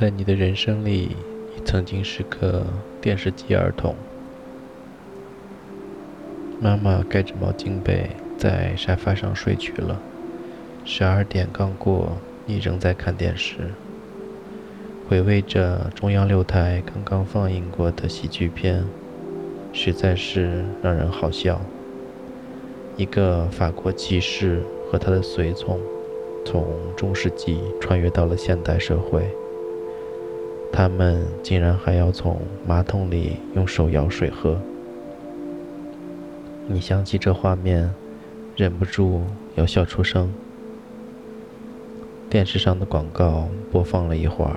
在你的人生里，你曾经是个电视机儿童。妈妈盖着毛巾被在沙发上睡去了。十二点刚过，你仍在看电视，回味着中央六台刚刚放映过的喜剧片，实在是让人好笑。一个法国骑士和他的随从，从中世纪穿越到了现代社会。他们竟然还要从马桶里用手舀水喝。你想起这画面，忍不住要笑出声。电视上的广告播放了一会儿，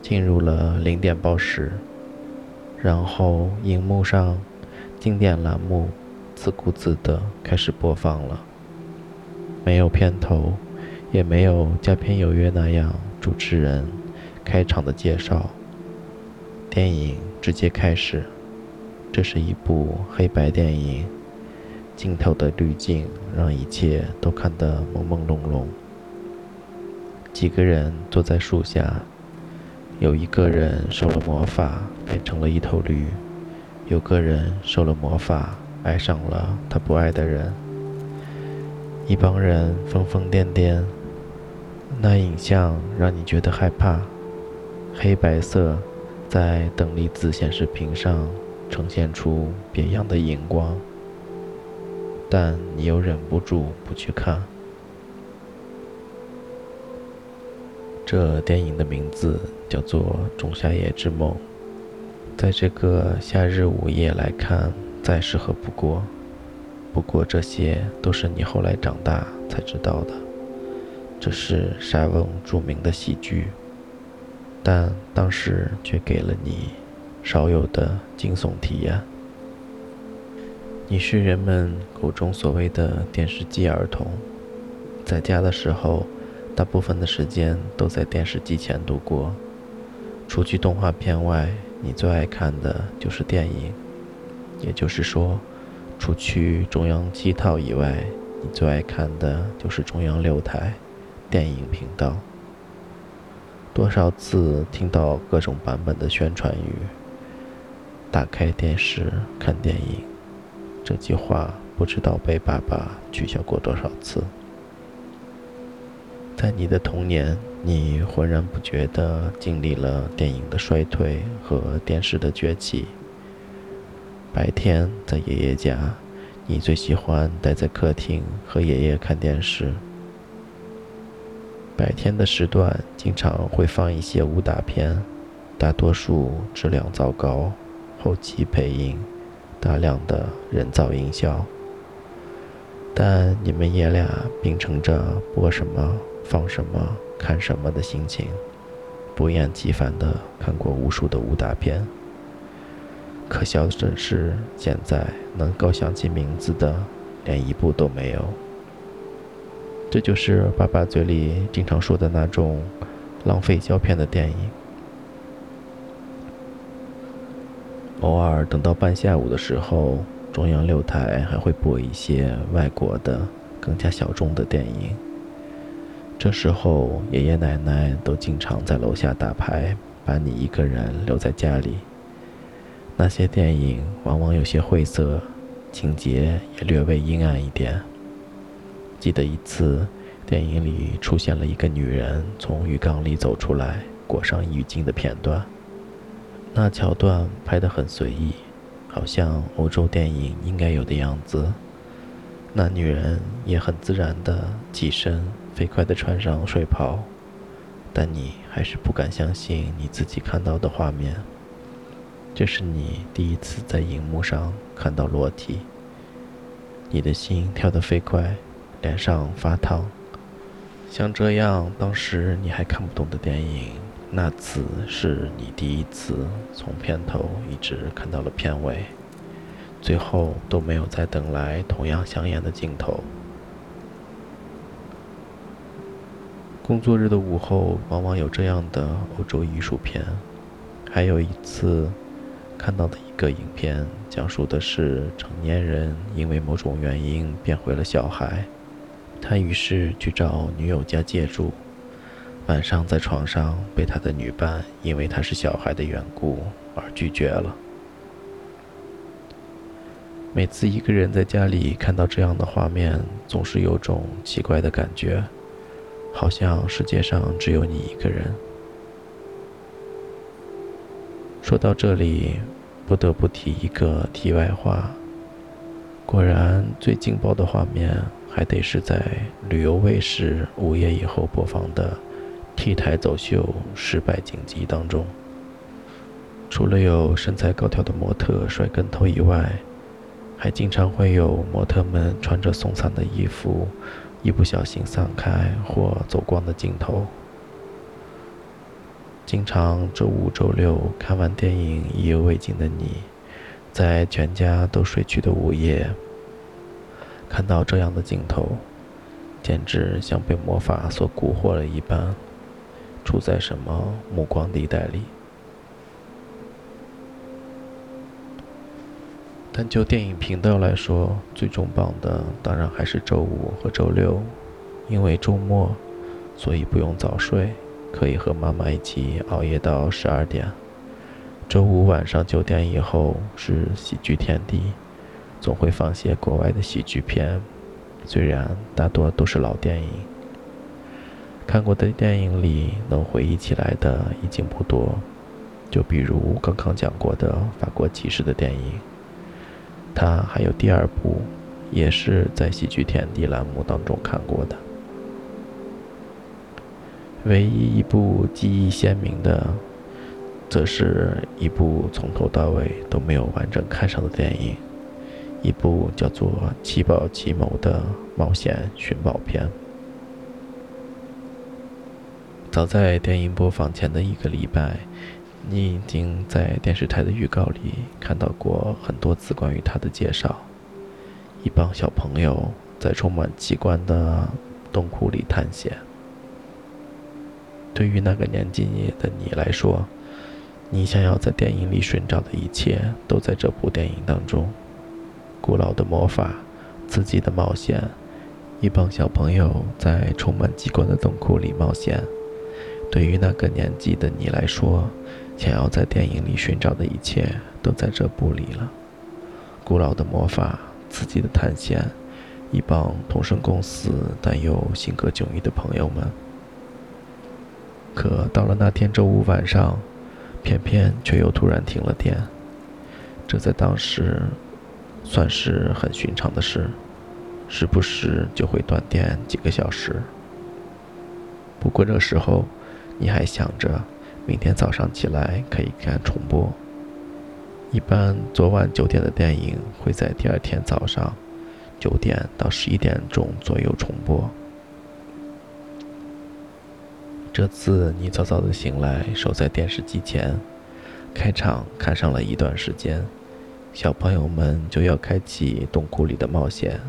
进入了零点报时，然后荧幕上经典栏目。自顾自地开始播放了，没有片头，也没有《佳片有约》那样主持人开场的介绍。电影直接开始，这是一部黑白电影，镜头的滤镜让一切都看得朦朦胧胧。几个人坐在树下，有一个人受了魔法变成了一头驴，有个人受了魔法。爱上了他不爱的人，一帮人疯疯癫癫，那影像让你觉得害怕。黑白色在等离子显示屏上呈现出别样的荧光，但你又忍不住不去看。这电影的名字叫做《仲夏夜之梦》，在这个夏日午夜来看。再适合不过，不过这些都是你后来长大才知道的。这是莎翁著名的喜剧，但当时却给了你少有的惊悚体验。你是人们口中所谓的电视机儿童，在家的时候，大部分的时间都在电视机前度过。除去动画片外，你最爱看的就是电影。也就是说，除去中央七套以外，你最爱看的就是中央六台电影频道。多少次听到各种版本的宣传语：“打开电视看电影”，这句话不知道被爸爸取笑过多少次。在你的童年，你浑然不觉地经历了电影的衰退和电视的崛起。白天在爷爷家，你最喜欢待在客厅和爷爷看电视。白天的时段经常会放一些武打片，大多数质量糟糕，后期配音，大量的人造音效。但你们爷俩秉承着播什么放什么看什么的心情，不厌其烦的看过无数的武打片。可笑的是，现在能够想起名字的，连一部都没有。这就是爸爸嘴里经常说的那种浪费胶片的电影。偶尔等到半下午的时候，中央六台还会播一些外国的、更加小众的电影。这时候，爷爷奶奶都经常在楼下打牌，把你一个人留在家里。那些电影往往有些晦涩，情节也略微阴暗一点。记得一次，电影里出现了一个女人从浴缸里走出来，裹上浴巾的片段。那桥段拍得很随意，好像欧洲电影应该有的样子。那女人也很自然地起身，飞快地穿上睡袍，但你还是不敢相信你自己看到的画面。这是你第一次在荧幕上看到裸体，你的心跳得飞快，脸上发烫。像这样，当时你还看不懂的电影，那次是你第一次从片头一直看到了片尾，最后都没有再等来同样香艳的镜头。工作日的午后，往往有这样的欧洲艺术片，还有一次。看到的一个影片，讲述的是成年人因为某种原因变回了小孩，他于是去找女友家借住。晚上在床上被他的女伴因为他是小孩的缘故而拒绝了。每次一个人在家里看到这样的画面，总是有种奇怪的感觉，好像世界上只有你一个人。说到这里，不得不提一个题外话。果然，最劲爆的画面还得是在旅游卫视午夜以后播放的 T 台走秀失败紧急当中，除了有身材高挑的模特摔跟头以外，还经常会有模特们穿着松散的衣服，一不小心散开或走光的镜头。经常周五、周六看完电影意犹未尽的你，在全家都睡去的午夜，看到这样的镜头，简直像被魔法所蛊惑了一般，处在什么目光地带里？但就电影频道来说，最重磅的当然还是周五和周六，因为周末，所以不用早睡，可以和妈妈一起熬夜到十二点。周五晚上九点以后是喜剧天地，总会放些国外的喜剧片，虽然大多都是老电影。看过的电影里能回忆起来的已经不多，就比如刚刚讲过的法国骑士的电影。他还有第二部，也是在喜剧天地栏目当中看过的。唯一一部记忆鲜明的，则是一部从头到尾都没有完整看上的电影，一部叫做《七宝奇谋》的冒险寻宝片。早在电影播放前的一个礼拜。你已经在电视台的预告里看到过很多次关于他的介绍。一帮小朋友在充满机关的洞窟里探险。对于那个年纪的你来说，你想要在电影里寻找的一切都在这部电影当中：古老的魔法、刺激的冒险、一帮小朋友在充满机关的洞窟里冒险。对于那个年纪的你来说，想要在电影里寻找的一切都在这部里了：古老的魔法、刺激的探险、一帮同生共死但又性格迥异的朋友们。可到了那天周五晚上，偏偏却又突然停了电。这在当时算是很寻常的事，时不时就会断电几个小时。不过这时候，你还想着。明天早上起来可以看重播。一般昨晚九点的电影会在第二天早上九点到十一点钟左右重播。这次你早早的醒来，守在电视机前，开场看上了一段时间，小朋友们就要开启洞窟里的冒险，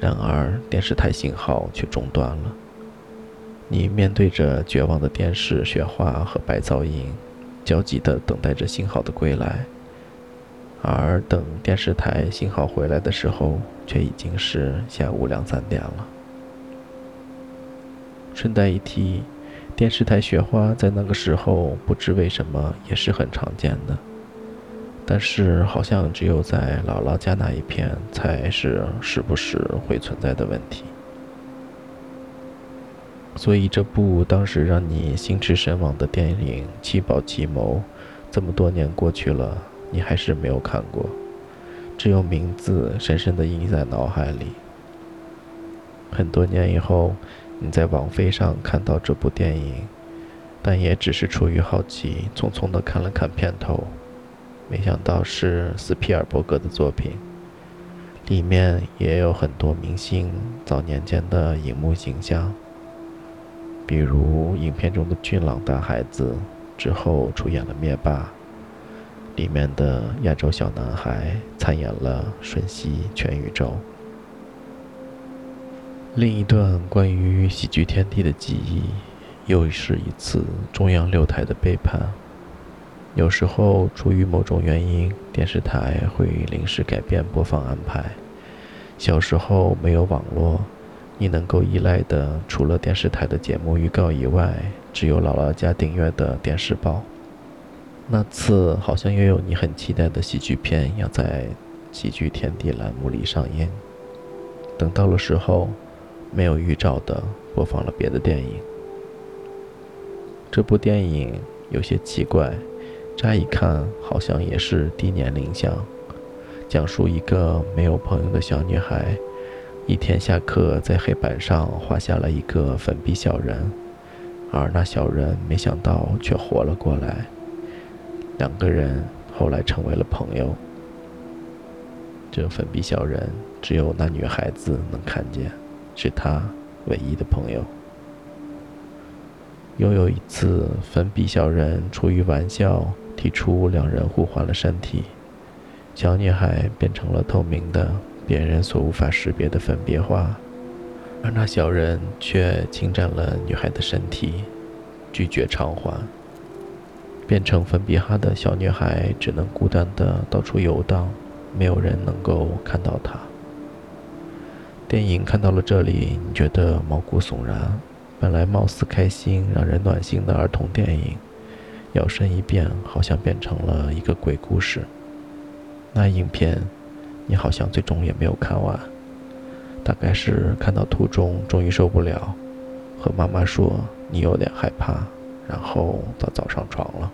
然而电视台信号却中断了。你面对着绝望的电视雪花和白噪音，焦急地等待着信号的归来。而等电视台信号回来的时候，却已经是下午两三点了。顺带一提，电视台雪花在那个时候不知为什么也是很常见的，但是好像只有在姥姥家那一片才是时不时会存在的问题。所以，这部当时让你心驰神往的电影《七宝奇谋》，这么多年过去了，你还是没有看过，只有名字深深的印在脑海里。很多年以后，你在网飞上看到这部电影，但也只是出于好奇，匆匆的看了看片头，没想到是斯皮尔伯格的作品，里面也有很多明星早年间的荧幕形象。比如影片中的俊朗大孩子，之后出演了灭霸。里面的亚洲小男孩参演了瞬息全宇宙。另一段关于喜剧天地的记忆，又是一次中央六台的背叛。有时候出于某种原因，电视台会临时改变播放安排。小时候没有网络。你能够依赖的，除了电视台的节目预告以外，只有姥姥家订阅的电视报。那次好像又有你很期待的喜剧片要在喜剧天地栏目里上映。等到了时候，没有预兆的播放了别的电影。这部电影有些奇怪，乍一看好像也是低年龄向，讲述一个没有朋友的小女孩，一天下课在黑板上画下了一个粉笔小人，而那小人没想到却活了过来。两个人后来成为了朋友。这粉笔小人只有那女孩子能看见，是她唯一的朋友。又有一次，粉笔小人出于玩笑，提出两人互换了身体，小女孩变成了透明的、别人所无法识别的粉笔画，而那小人却侵占了女孩的身体，拒绝偿还。变成粉笔哈的小女孩只能孤单的到处游荡，没有人能够看到她。电影看到了这里，你觉得毛骨悚然。本来貌似开心、让人暖心的儿童电影，摇身一变，好像变成了一个鬼故事。那影片，你好像最终也没有看完，大概是看到途中终于受不了，和妈妈说你有点害怕，然后早早上床了。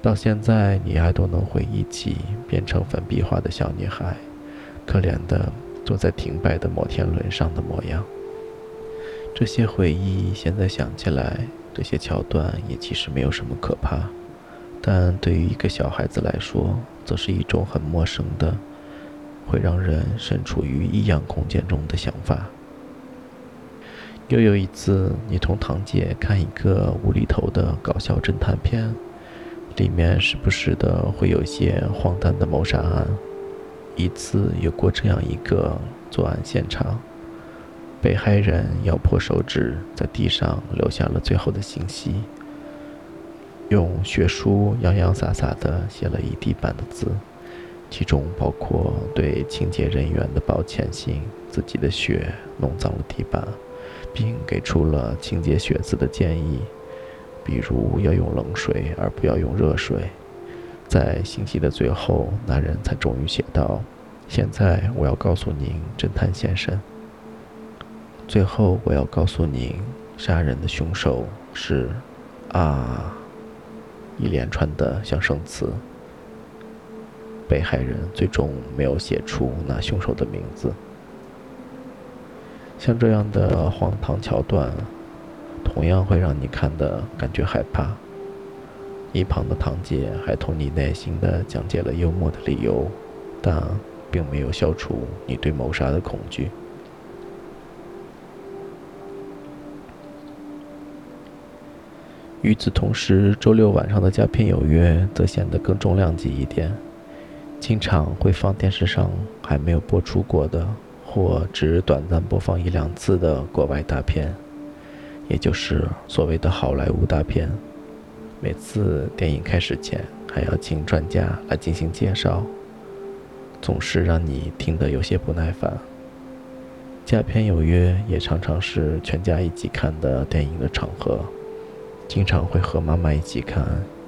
到现在，你还都能回忆起变成粉笔画的小女孩，可怜的坐在停摆的摩天轮上的模样。这些回忆，现在想起来，这些桥段也其实没有什么可怕，但对于一个小孩子来说，则是一种很陌生的，会让人身处于异样空间中的想法。又有一次，你同堂姐看一个无厘头的搞笑侦探片。里面时不时的会有一些荒诞的谋杀案。一次有过这样一个作案现场：被害人咬破手指，在地上留下了最后的信息，用血书洋洋洒洒的写了一地板的字，其中包括对清洁人员的抱歉信，自己的血弄脏了地板，并给出了清洁血渍的建议。比如要用冷水，而不要用热水。在信息的最后，那人才终于写道：“现在我要告诉您，侦探先生。最后我要告诉您，杀人的凶手是……啊！”一连串的象声词。被害人最终没有写出那凶手的名字。像这样的荒唐桥段。同样会让你看的感觉害怕。一旁的堂姐还同你耐心地讲解了幽默的理由，但并没有消除你对谋杀的恐惧。与此同时，周六晚上的《佳片有约》则显得更重量级一点，经常会放电视上还没有播出过的，或只短暂播放一两次的国外大片。也就是所谓的好莱坞大片，每次电影开始前还要请专家来进行介绍，总是让你听得有些不耐烦。佳片有约也常常是全家一起看的电影的场合，经常会和妈妈一起看，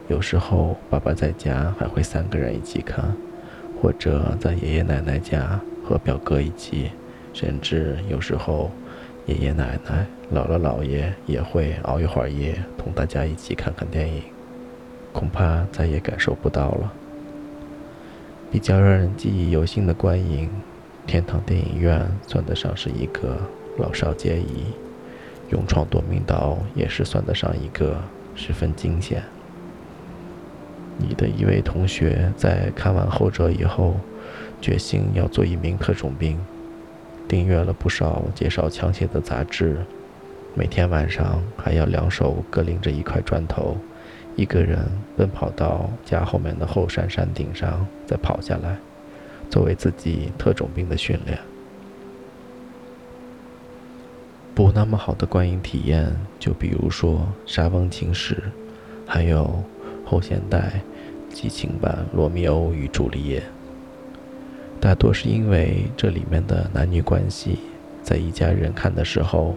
有时候爸爸在家还会三个人一起看，或者在爷爷奶奶家和表哥一起，甚至有时候。爷爷奶奶、姥姥姥爷也会熬一会儿夜，同大家一起看看电影，恐怕再也感受不到了。比较让人记忆犹新的观影，天堂电影院算得上是一个老少皆宜；勇闯夺命岛也是算得上一个十分惊险。你的一位同学在看完后者以后，决心要做一名特种兵。订阅了不少介绍枪械的杂志，每天晚上还要两手各拎着一块砖头，一个人奔跑到家后面的后山山顶上，再跑下来，作为自己特种兵的训练。不那么好的观影体验，就比如说《沙翁情史》，还有后现代激情版《罗密欧与朱丽叶》。大多是因为这里面的男女关系在一家人看的时候，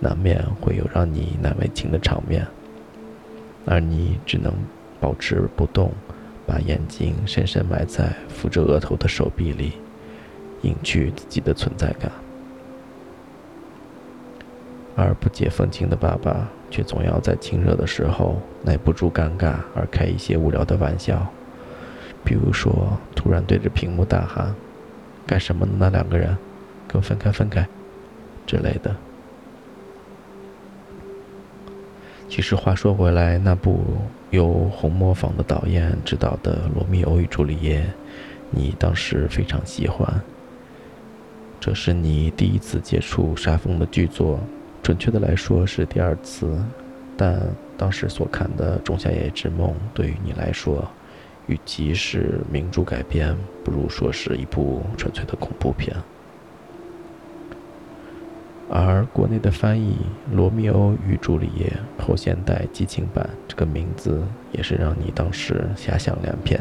难免会有让你难为情的场面，而你只能保持不动，把眼睛深深埋在扶着额头的手臂里，隐去自己的存在感。而不解风情的爸爸，却总要在亲热的时候耐不住尴尬而开一些无聊的玩笑，比如说突然对着屏幕大喊：“干什么呢？那两个人，给我分开，分开！”之类的。其实话说回来，那部由红磨坊的导演执导的《罗密欧与朱丽叶》，你当时非常喜欢。这是你第一次接触沙峰的剧作。准确的来说是第二次，但当时所看的《仲夏夜之梦》对于你来说，与其是名著改编，不如说是一部纯粹的恐怖片。而国内的翻译《罗密欧与朱丽叶》后现代激情版这个名字，也是让你当时遐想连篇。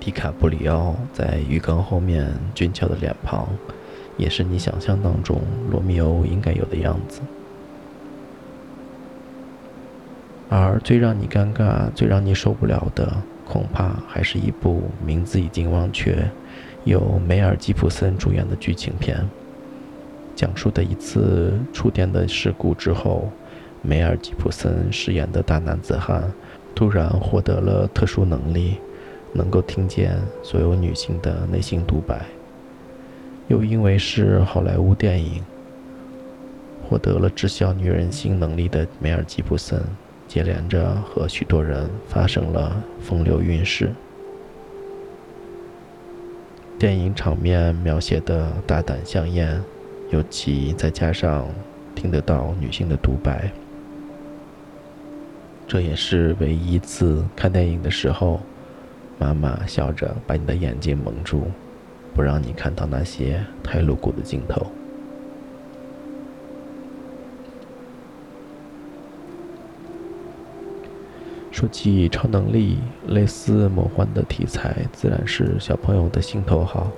迪卡布里奥在浴缸后面俊俏的脸庞。也是你想象当中罗密欧应该有的样子，而最让你尴尬、最让你受不了的，恐怕还是一部名字已经忘却、由梅尔吉普森主演的剧情片。讲述的一次触电的事故之后，梅尔吉普森饰演的大男子汉突然获得了特殊能力，能够听见所有女性的内心独白。又因为是好莱坞电影，获得了知晓女人心能力的梅尔吉布森，接连着和许多人发生了风流韵事。电影场面描写的大胆香艳，尤其再加上听得到女性的独白，这也是唯一一次看电影的时候，妈妈笑着把你的眼睛蒙住。不让你看到那些太露骨的镜头。说起超能力，类似魔幻的题材，自然是小朋友的心头好。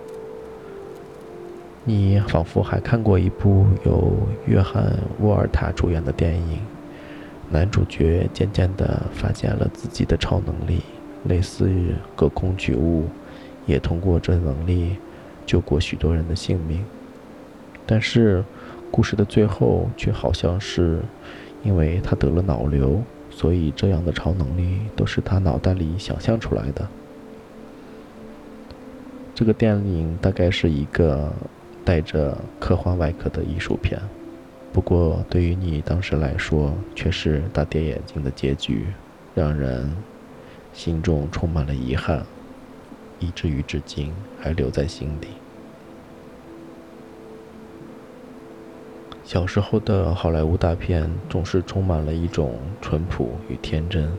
你仿佛还看过一部由约翰·沃尔塔主演的电影，男主角渐渐地发现了自己的超能力，类似于隔空取物，也通过这能力。救过许多人的性命，但是故事的最后却好像是因为他得了脑瘤，所以这样的超能力都是他脑袋里想象出来的。这个电影大概是一个带着科幻外壳的艺术片，不过对于你当时来说却是大跌眼镜的结局，让人心中充满了遗憾。以至于至今还留在心底。小时候的好莱坞大片总是充满了一种淳朴与天真，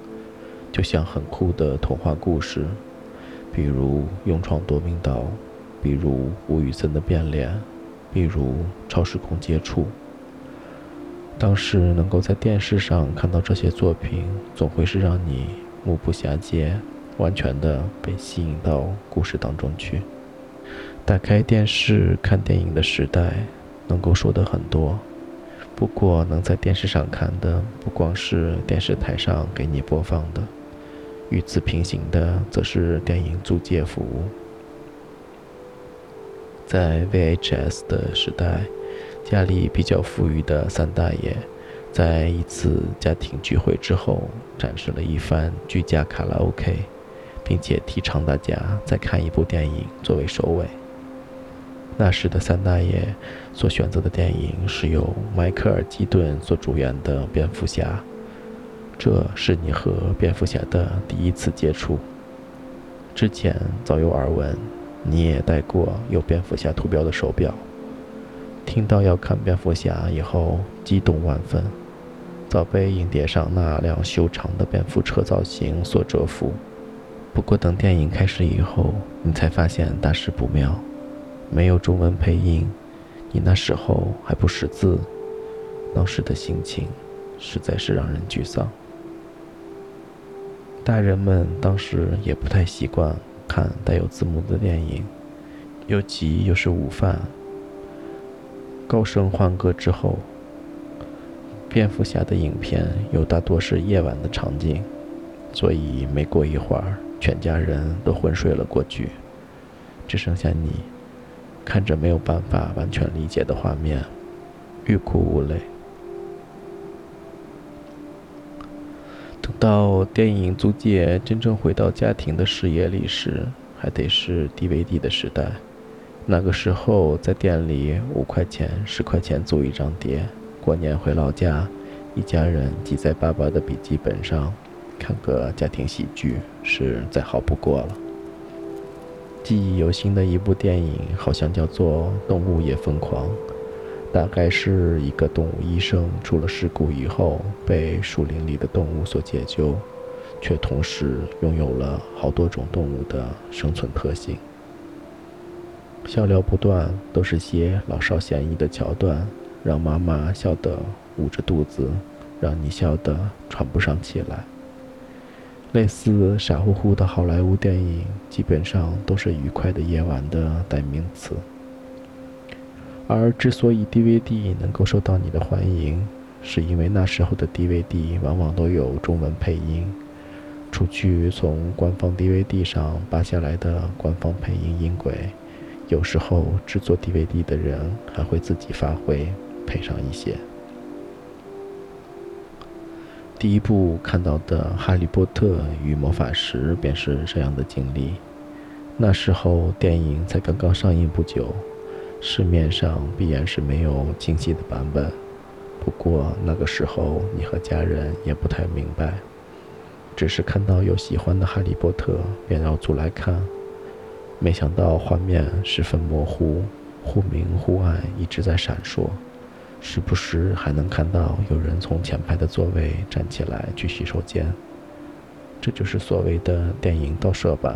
就像很酷的童话故事，比如《勇闯夺命岛》，比如吴宇森的变脸，比如超时空接触。当时能够在电视上看到这些作品，总会是让你目不暇接。完全的被吸引到故事当中去。打开电视看电影的时代，能够说的很多。不过能在电视上看的，不光是电视台上给你播放的，与此平行的，则是电影租借服务。在 VHS 的时代，家里比较富裕的三大爷，在一次家庭聚会之后，展示了一番居家卡拉 OK。并且提倡大家再看一部电影作为收尾。那时的三大爷所选择的电影是由迈克尔·基顿所主演的《蝙蝠侠》，这是你和蝙蝠侠的第一次接触。之前早有耳闻，你也戴过有蝙蝠侠图标的手表。听到要看蝙蝠侠以后，激动万分，早被影碟上那辆修长的蝙蝠车造型所折服。不过，等电影开始以后，你才发现大事不妙，没有中文配音，你那时候还不识字，当时的心情实在是让人沮丧。大人们当时也不太习惯看带有字幕的电影，又急又是午饭，高声欢歌之后，蝙蝠侠的影片又大多是夜晚的场景，所以没过一会儿，全家人都昏睡了过去，只剩下你，看着没有办法完全理解的画面，欲哭无泪。等到电影租界真正回到家庭的视野里时，还得是 DVD 的时代。那个时候，在店里五块钱、十块钱租一张碟，过年回老家，一家人挤在爸爸的笔记本上，看个家庭喜剧，是再好不过了。记忆犹新的一部电影，好像叫做《动物也疯狂》。大概是一个动物医生出了事故以后，被树林里的动物所解救，却同时拥有了好多种动物的生存特性。笑料不断，都是些老少咸宜的桥段，让妈妈笑得捂着肚子，让你笑得喘不上气来。类似傻乎乎的好莱坞电影，基本上都是愉快的夜晚的代名词。而之所以 DVD 能够受到你的欢迎，是因为那时候的 DVD 往往都有中文配音。除去从官方 DVD 上扒下来的官方配音音轨，有时候制作 DVD 的人还会自己发挥，配上一些。第一部看到的《哈利波特与魔法石》便是这样的经历。那时候电影才刚刚上映不久。市面上必然是没有清晰的版本，不过那个时候你和家人也不太明白，只是看到有喜欢的哈利波特便绕出来看，没想到画面十分模糊，忽明忽暗，一直在闪烁，时不时还能看到有人从前排的座位站起来去洗手间，这就是所谓的电影盗摄吧。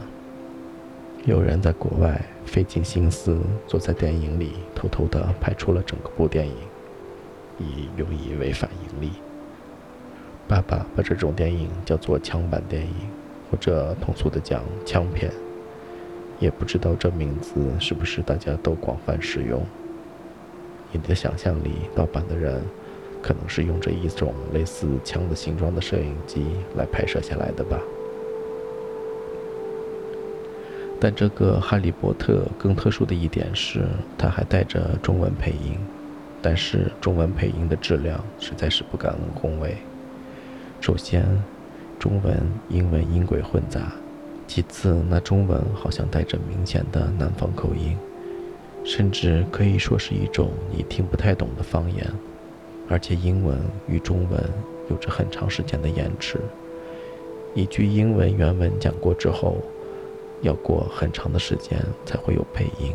有人在国外费尽心思坐在电影里，偷偷地拍出了整个部电影，以用以违反盈利。爸爸把这种电影叫做“枪版电影”，或者通俗的讲“枪片”，也不知道这名字是不是大家都广泛使用。你的想象里，盗版的人可能是用着一种类似枪的形状的摄影机来拍摄下来的吧。但这个《哈利波特》更特殊的一点是，它还带着中文配音，但是中文配音的质量实在是不敢恭维。首先，中文、英文音轨混杂；其次，那中文好像带着明显的南方口音，甚至可以说是一种你听不太懂的方言。而且，英文与中文有着很长时间的延迟，一句英文原文讲过之后。要过很长的时间才会有配音，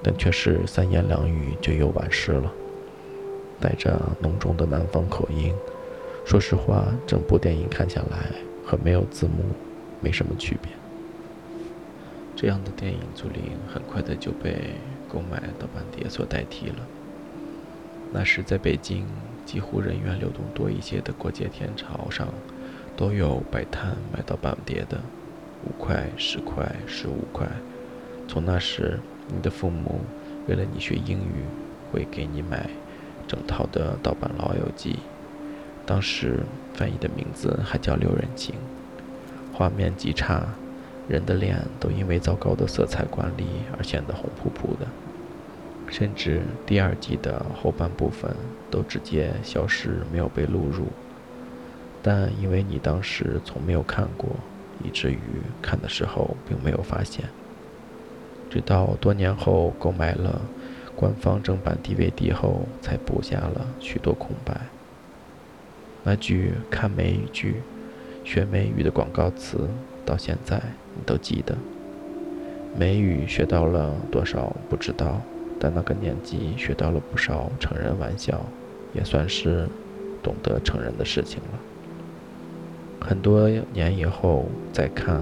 但却是三言两语就又完事了，带着浓重的南方口音。说实话，整部电影看下来和没有字幕没什么区别。这样的电影租赁很快的就被购买盗版碟所代替了。那时在北京，几乎人员流动多一些的过街天桥上，都有摆摊卖盗版碟的。五块、十块、十五块。从那时，你的父母为了你学英语，会给你买整套的盗版《老友记》。当时翻译的名字还叫《六人行》，画面极差，人的脸都因为糟糕的色彩管理而显得红扑扑的，甚至第二季的后半部分都直接消失，没有被录入。但因为你当时从没有看过。以至于看的时候并没有发现，直到多年后购买了官方正版 DVD 后，才补下了许多空白。那句看美剧、学美语的广告词，到现在你都记得。美语学到了多少不知道，但那个年纪学到了不少成人玩笑，也算是懂得成人的事情了。很多年以后再看，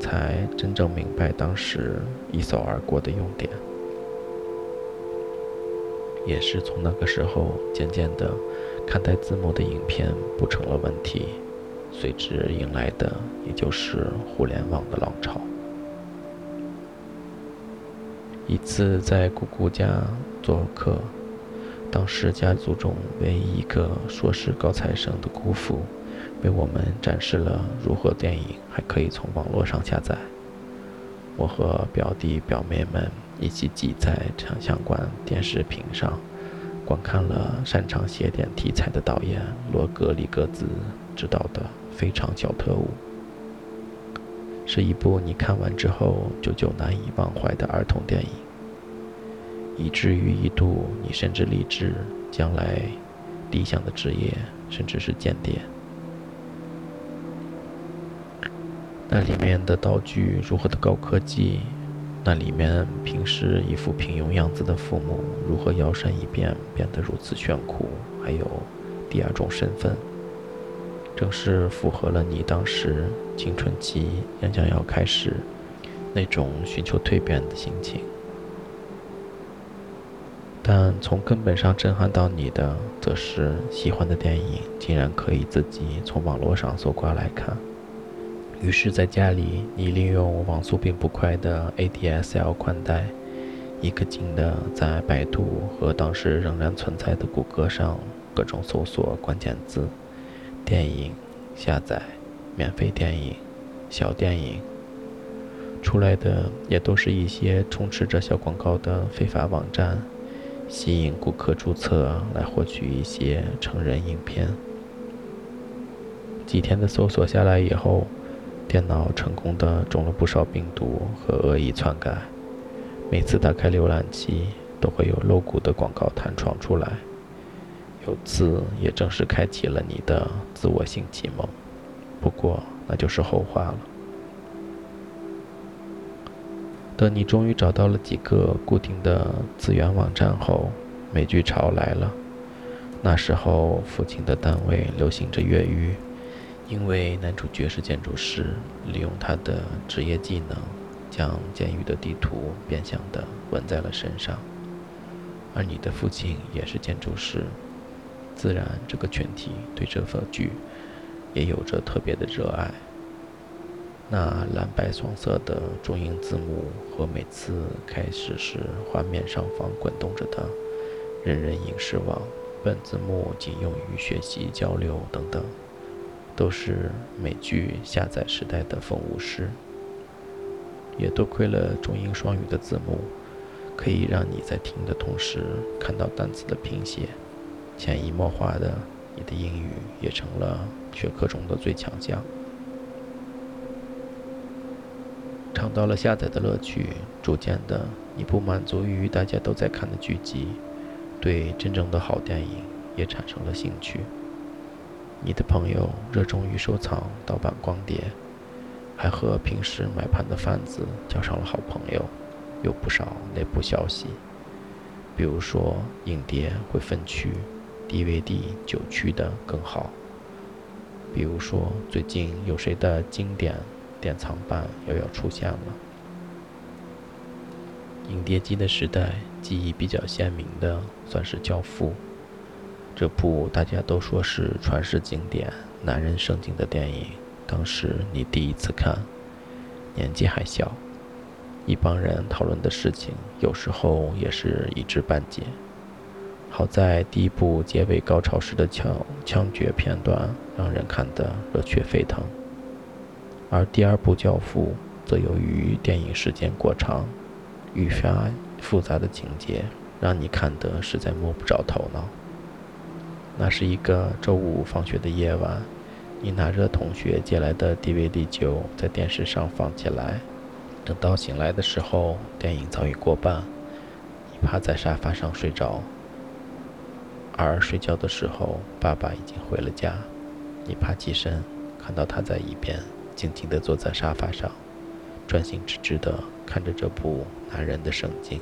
才真正明白当时一扫而过的用点。也是从那个时候，渐渐的，看待字幕的影片不成了问题，随之迎来的也就是互联网的浪潮。一次在姑姑家做客，当时家族中唯一一个硕士高材生的姑父，为我们展示了如何电影还可以从网络上下载。我和表弟表妹们一起挤在长相馆电视屏上，观看了擅长写点题材的导演罗格里格兹执导的《非常小特务》。是一部你看完之后久久难以忘怀的儿童电影，以至于一度你甚至立志将来理想的职业甚至是间谍。那里面的道具如何的高科技？那里面平时一副平庸样子的父母如何摇身一变变得如此炫酷？还有第二种身份。正是符合了你当时青春期即将要开始那种寻求蜕变的心情，但从根本上震撼到你的，则是喜欢的电影竟然可以自己从网络上搜刮来看。于是，在家里，你利用网速并不快的 ADSL 宽带，一个劲的在百度和当时仍然存在的谷歌上各种搜索关键字。电影下载，免费电影，小电影，出来的也都是一些充斥着小广告的非法网站，吸引顾客注册来获取一些成人影片。几天的搜索下来以后，电脑成功的中了不少病毒和恶意篡改，每次打开浏览器都会有露骨的广告弹窗出来。有次也正式开启了你的自我性启蒙，不过那就是后话了。等你终于找到了几个固定的资源网站后，美剧潮来了。那时候父亲的单位流行着越狱，因为男主角是建筑师，利用他的职业技能，将监狱的地图变相的纹在了身上。而你的父亲也是建筑师。自然，这个群体对这份剧也有着特别的热爱。那蓝白双色的中英字幕和每次开始时画面上方滚动着的人人影视网，本字幕仅用于学习交流等等，都是美剧下载时代的风物诗。也多亏了中英双语的字幕，可以让你在听的同时看到单词的拼写。潜移默化的，你的英语也成了学科中的最强项。尝到了下载的乐趣，逐渐的，你不满足于大家都在看的剧集，对真正的好电影也产生了兴趣。你的朋友热衷于收藏盗版光碟，还和平时买盘的贩子交上了好朋友，有不少内部消息，比如说影碟会分区。DVD 九区的更好。比如说，最近有谁的经典典藏版又要出现了？影碟机的时代，记忆比较鲜明的算是《教父》这部大家都说是传世经典、男人圣经的电影。当时你第一次看，年纪还小，一帮人讨论的事情，有时候也是一知半解。好在第一部结尾高潮时的枪枪决片段让人看得热血沸腾，而第二部《教父》则由于电影时间过长，愈发复杂的情节让你看得实在摸不着头脑。那是一个周五放学的夜晚，你拿着同学借来的 DVD 九在电视上放起来，等到醒来的时候，电影早已过半，你趴在沙发上睡着。而睡觉的时候，爸爸已经回了家。你爬起身，看到他在一边静静地坐在沙发上，专心致志地看着这部男人的圣经。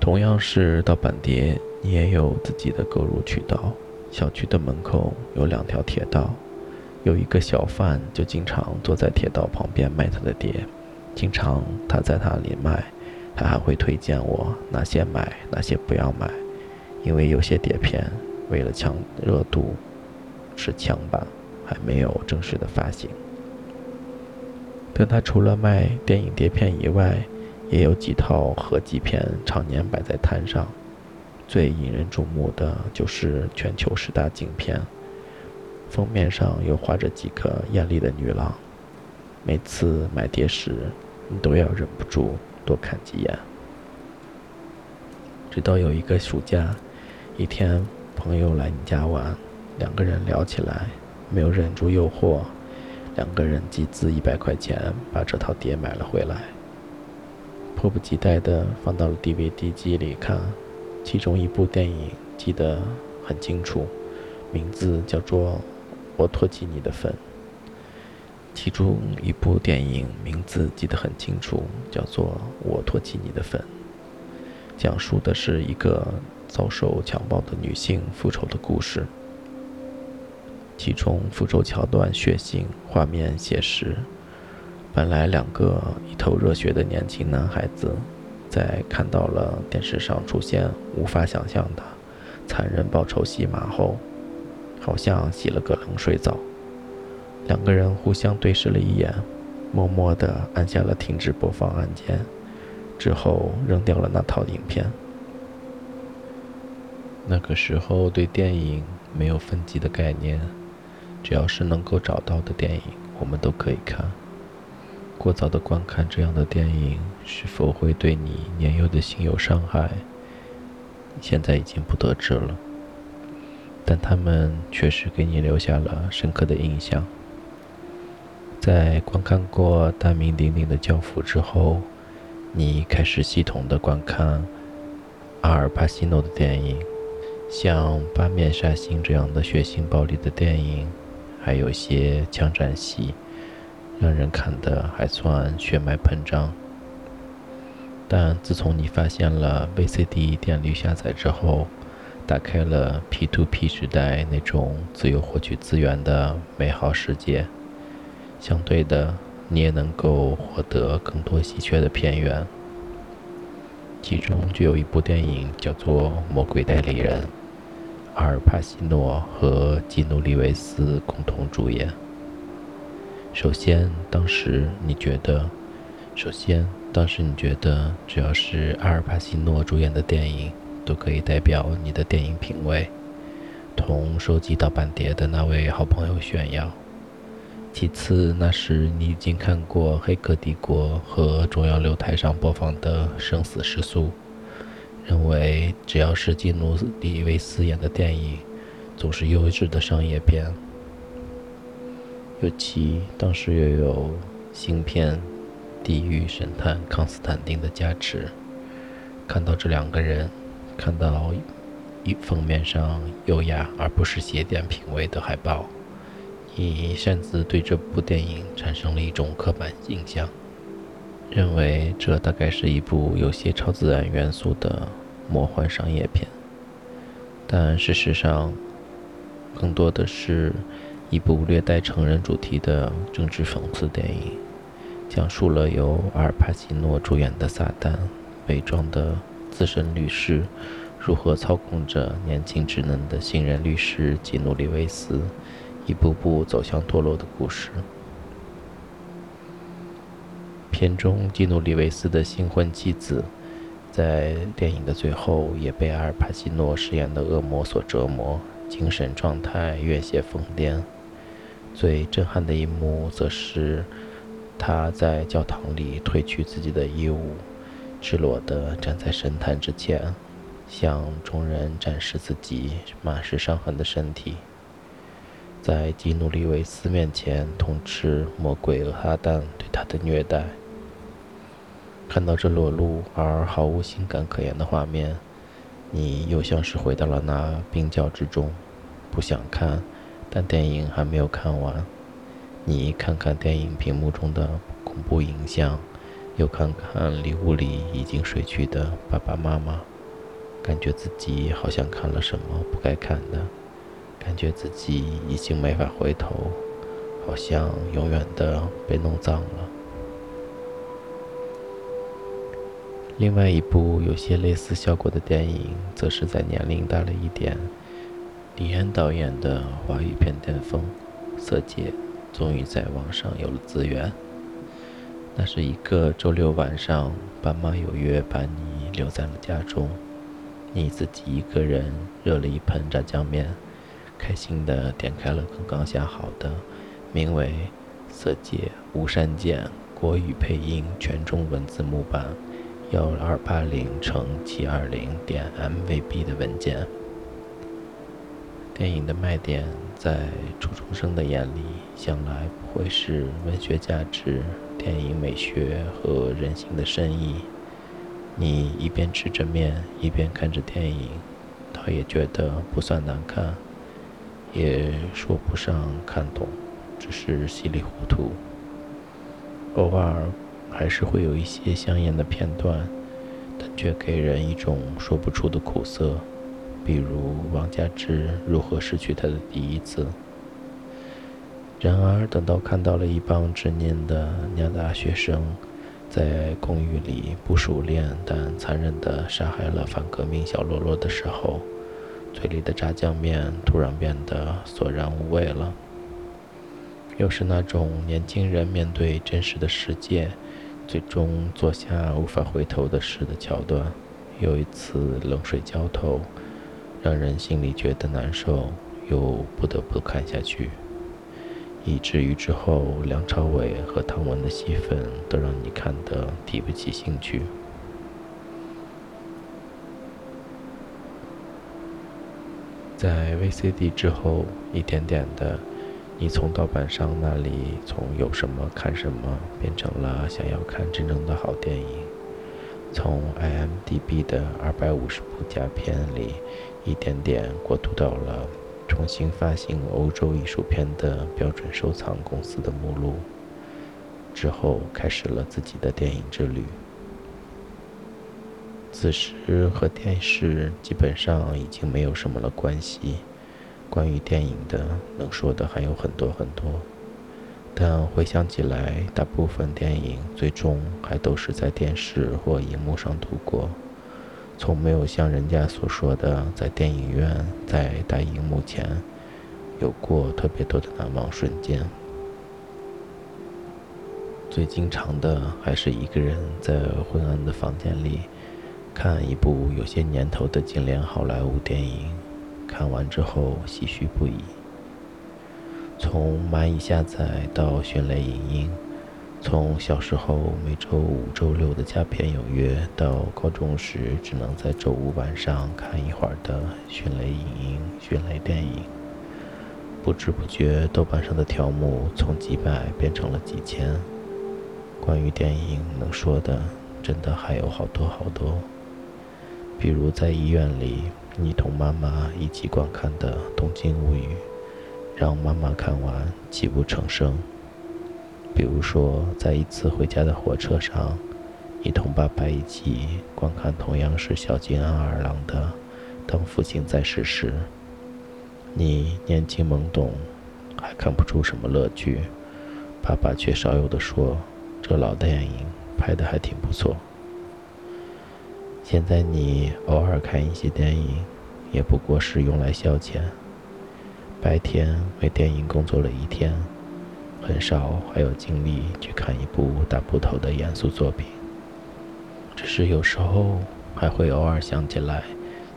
同样是盗版碟，你也有自己的购入渠道。小区的门口有两条铁道，有一个小贩就经常坐在铁道旁边卖他的碟。经常他在那里卖，他还会推荐我哪些买，哪些不要买。因为有些碟片为了抢热度是枪版，还没有正式的发行。但他除了卖电影碟片以外，也有几套合集片常年摆在摊上。最引人注目的就是全球十大景片，封面上又画着几个艳丽的女郎。每次买碟时，你都要忍不住多看几眼。直到有一个暑假，一天朋友来你家玩，两个人聊起来，没有忍住诱惑，两个人集资一百块钱把这套碟买了回来，迫不及待地放到了 DVD 机里看。其中一部电影记得很清楚，名字叫做《我唾弃你的粪》。其中一部电影名字记得很清楚，叫做《我唾弃你的粪》，讲述的是一个遭受强暴的女性复仇的故事。其中复仇桥段血腥，画面写实。本来两个一头热血的年轻男孩子。在看到了电视上出现无法想象的残忍报仇戏码后，好像洗了个冷水澡。两个人互相对视了一眼，默默地按下了停止播放按键，之后扔掉了那套影片。那个时候对电影没有分级的概念，只要是能够找到的电影，我们都可以看。过早的观看这样的电影，是否会对你年幼的心有伤害？现在已经不得知了。但他们确实给你留下了深刻的印象。在观看过大名鼎鼎的《教父》之后，你开始系统的观看阿尔帕西诺的电影，像《八面杀星》这样的血腥暴力的电影，还有些枪战戏。让人看的还算血脉喷张，但自从你发现了 VCD 电力下载之后，打开了 P2P 时代那种自由获取资源的美好世界，相对的，你也能够获得更多稀缺的片源。其中就有一部电影叫做《魔鬼代理人》，阿尔帕西诺和基努里维斯共同主演。首先，当时你觉得，首先，当时你觉得，只要是阿尔帕西诺主演的电影，都可以代表你的电影品味，同收集盗版碟的那位好朋友炫耀。其次，那时你已经看过《黑客帝国》和中央六台上播放的《生死时速》，认为只要是基努里维斯演的电影，总是优质的商业片。尤其当时又有新片《地狱神探康斯坦丁》的加持，看到这两个人，看到一封面上优雅而不是邪典品味的海报，你擅自对这部电影产生了一种刻板印象，认为这大概是一部有些超自然元素的魔幻商业片，但事实上，更多的是。一部略带成人主题的政治讽刺电影，讲述了由阿尔帕西诺主演的撒旦伪装的资深律师，如何操控着年轻稚嫩的新人律师基努里维斯，一步步走向堕落的故事。片中基努里维斯的新婚妻子，在电影的最后也被阿尔帕西诺饰演的恶魔所折磨，精神状态越写疯癫。最震撼的一幕，则是他在教堂里褪去自己的衣物，赤裸地站在神坛之前，向众人展示自己满是伤痕的身体，在基努里维斯面前痛斥魔鬼和哈旦对他的虐待。看到这裸露而毫无性感可言的画面，你又像是回到了那冰窖之中，不想看。但电影还没有看完，你看看电影屏幕中的恐怖影像，又看看礼物里已经睡去的爸爸妈妈，感觉自己好像看了什么不该看的，感觉自己已经没法回头，好像永远的被弄脏了。另外一部有些类似效果的电影，则是在年龄大了一点。李安导演的华语片巅峰《色戒》终于在网上有了资源。那是一个周六晚上，爸妈有约把你留在了家中，你自己一个人热了一盆炸酱面，开心的点开了刚刚下好的，名为《色戒无删减国语配音全中文字幕版幺二八零乘七二零点 MVB 的文件。电影的卖点，在初中生的眼里，向来不会是文学价值。电影美学和人性的深意，你一边吃着面，一边看着电影，倒也觉得不算难看，也说不上看懂，只是稀里糊涂。偶尔还是会有一些香艳的片段，但却给人一种说不出的苦涩，比如王佳芝如何失去他的第一次。然而，等到看到了一帮执念的娘大学生，在公寓里不熟练但残忍地杀害了反革命小喽啰的时候，嘴里的炸酱面突然变得索然无味了。又是那种年轻人面对真实的世界，最终做下无法回头的事的桥段，又一次冷水浇头，让人心里觉得难受，又不得不看下去。以至于之后，梁朝伟和唐文的戏份都让你看得提不起兴趣。在 VCD 之后，一点点的，你从盗版商那里从有什么看什么，变成了想要看真正的好电影。从 IMDB 的二百五十部佳片里，一点点过渡到了。重新发行欧洲艺术片的标准收藏公司的目录之后，开始了自己的电影之旅。此时和电视基本上已经没有什么了关系。关于电影的，能说的还有很多很多，但回想起来，大部分电影最终还都是在电视或荧幕上度过。从没有像人家所说的，在电影院在大荧幕前有过特别多的难忘瞬间。最经常的还是一个人在昏暗的房间里看一部有些年头的经典好莱坞电影，看完之后唏嘘不已。从蚂蚁下载到迅雷影音。从小时候每周五、周六的佳片有约，到高中时只能在周五晚上看一会儿的迅雷影音、迅雷电影，不知不觉豆瓣上的条目从几百变成了几千。关于电影能说的，真的还有好多好多。比如在医院里，你同妈妈一起观看的《东京物语》，让妈妈看完泣不成声。比如说，在一次回家的火车上，你同爸爸一起观看同样是小津安二郎的《当父亲在世时》，你年轻懵懂，还看不出什么乐趣，爸爸却少有的说：“这老电影拍的还挺不错。”现在你偶尔看一些电影，也不过是用来消遣。白天为电影工作了一天。很少还有精力去看一部大部头的严肃作品，只是有时候还会偶尔想起来，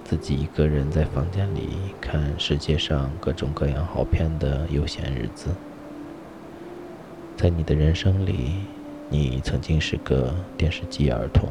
自己一个人在房间里看世界上各种各样好片的悠闲日子。在你的人生里，你曾经是个电视机儿童。